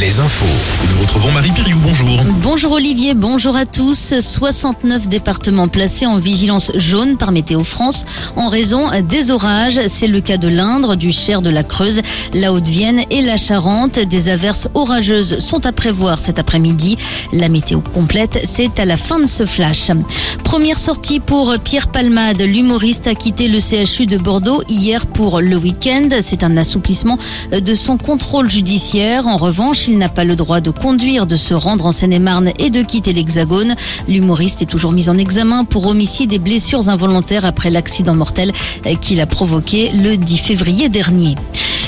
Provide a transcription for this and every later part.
les infos. Nous retrouvons Marie Piriou, bonjour. Bonjour Olivier, bonjour à tous. 69 départements placés en vigilance jaune par Météo France en raison des orages. C'est le cas de l'Indre, du Cher, de la Creuse, la Haute-Vienne et la Charente. Des averses orageuses sont à prévoir cet après-midi. La météo complète, c'est à la fin de ce flash. Première sortie pour Pierre Palmade. L'humoriste a quitté le CHU de Bordeaux hier pour le week-end. C'est un assouplissement de son contrôle judiciaire. En revanche, il n'a pas le droit de conduire, de se rendre en Seine-et-Marne et de quitter l'Hexagone. L'humoriste est toujours mis en examen pour homicide et blessures involontaires après l'accident mortel qu'il a provoqué le 10 février dernier.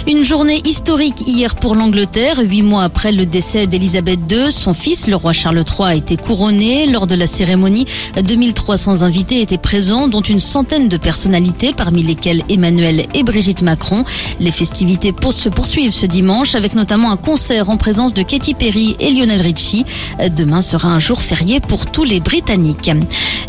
Une journée historique hier pour l'Angleterre. Huit mois après le décès d'Elisabeth II, son fils, le roi Charles III, a été couronné. Lors de la cérémonie, 2300 invités étaient présents, dont une centaine de personnalités, parmi lesquelles Emmanuel et Brigitte Macron. Les festivités se poursuivent ce dimanche, avec notamment un concert en présence de Katy Perry et Lionel Richie. Demain sera un jour férié pour tous les Britanniques.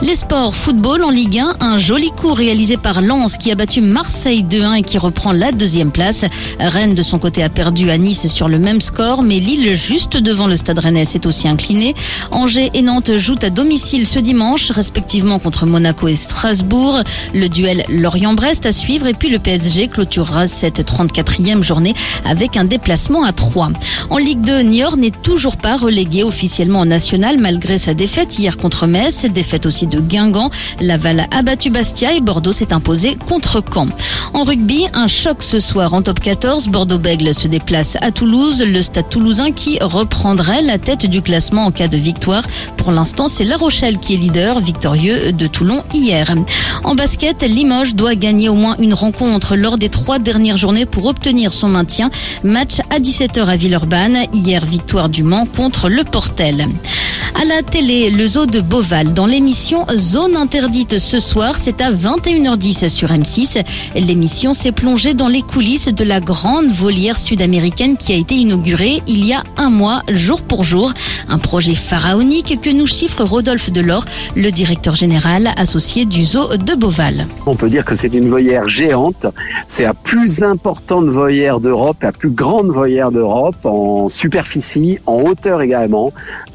Les sports, football en Ligue 1, un joli coup réalisé par Lens qui a battu Marseille 2-1 et qui reprend la deuxième place. Rennes, de son côté, a perdu à Nice sur le même score, mais Lille, juste devant le stade rennais, s'est aussi incliné. Angers et Nantes jouent à domicile ce dimanche, respectivement contre Monaco et Strasbourg. Le duel Lorient-Brest à suivre et puis le PSG clôturera cette 34e journée avec un déplacement à 3. En Ligue 2, Niort n'est toujours pas relégué officiellement en national malgré sa défaite hier contre Metz, défaite aussi de Guingamp. Laval a battu Bastia et Bordeaux s'est imposé contre Caen. En rugby, un choc ce soir en top 14. Bordeaux-Bègle se déplace à Toulouse. Le stade toulousain qui reprendrait la tête du classement en cas de victoire. Pour l'instant, c'est La Rochelle qui est leader, victorieux de Toulon hier. En basket, Limoges doit gagner au moins une rencontre lors des trois dernières journées pour obtenir son maintien. Match à 17h à Villeurbanne. Hier, victoire du Mans contre le Portel. À la télé, le zoo de Beauval dans l'émission Zone interdite ce soir, c'est à 21h10 sur M6. L'émission s'est plongée dans les coulisses de la grande volière sud-américaine qui a été inaugurée il y a un mois, jour pour jour. Un projet pharaonique que nous chiffre Rodolphe Delors, le directeur général associé du zoo de Beauval. On peut dire que c'est une volière géante. C'est la plus importante volière d'Europe, la plus grande volière d'Europe en superficie, en hauteur également.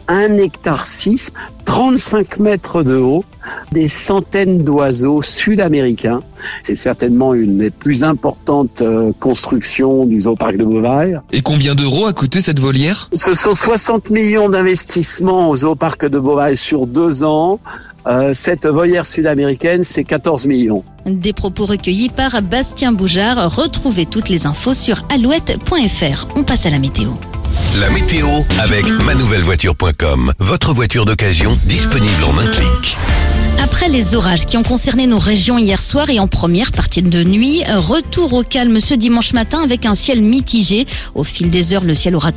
1 hectare 6, 35 mètres de haut, des centaines d'oiseaux sud-américains. C'est certainement une des plus importantes constructions du zooparc de Beauval. Et combien d'euros a coûté cette volière? Ce sont 60 millions d'investissements au zooparc de Beauval sur deux ans. Euh, cette volière sud-américaine, c'est 14 millions. Des propos recueillis par Bastien Boujard. Retrouvez toutes les infos sur alouette.fr. On passe à la météo. La météo avec manouvellevoiture.com. Votre voiture d'occasion disponible en un clic. Après les orages qui ont concerné nos régions hier soir et en première partie de nuit, retour au calme ce dimanche matin avec un ciel mitigé. Au fil des heures, le ciel aura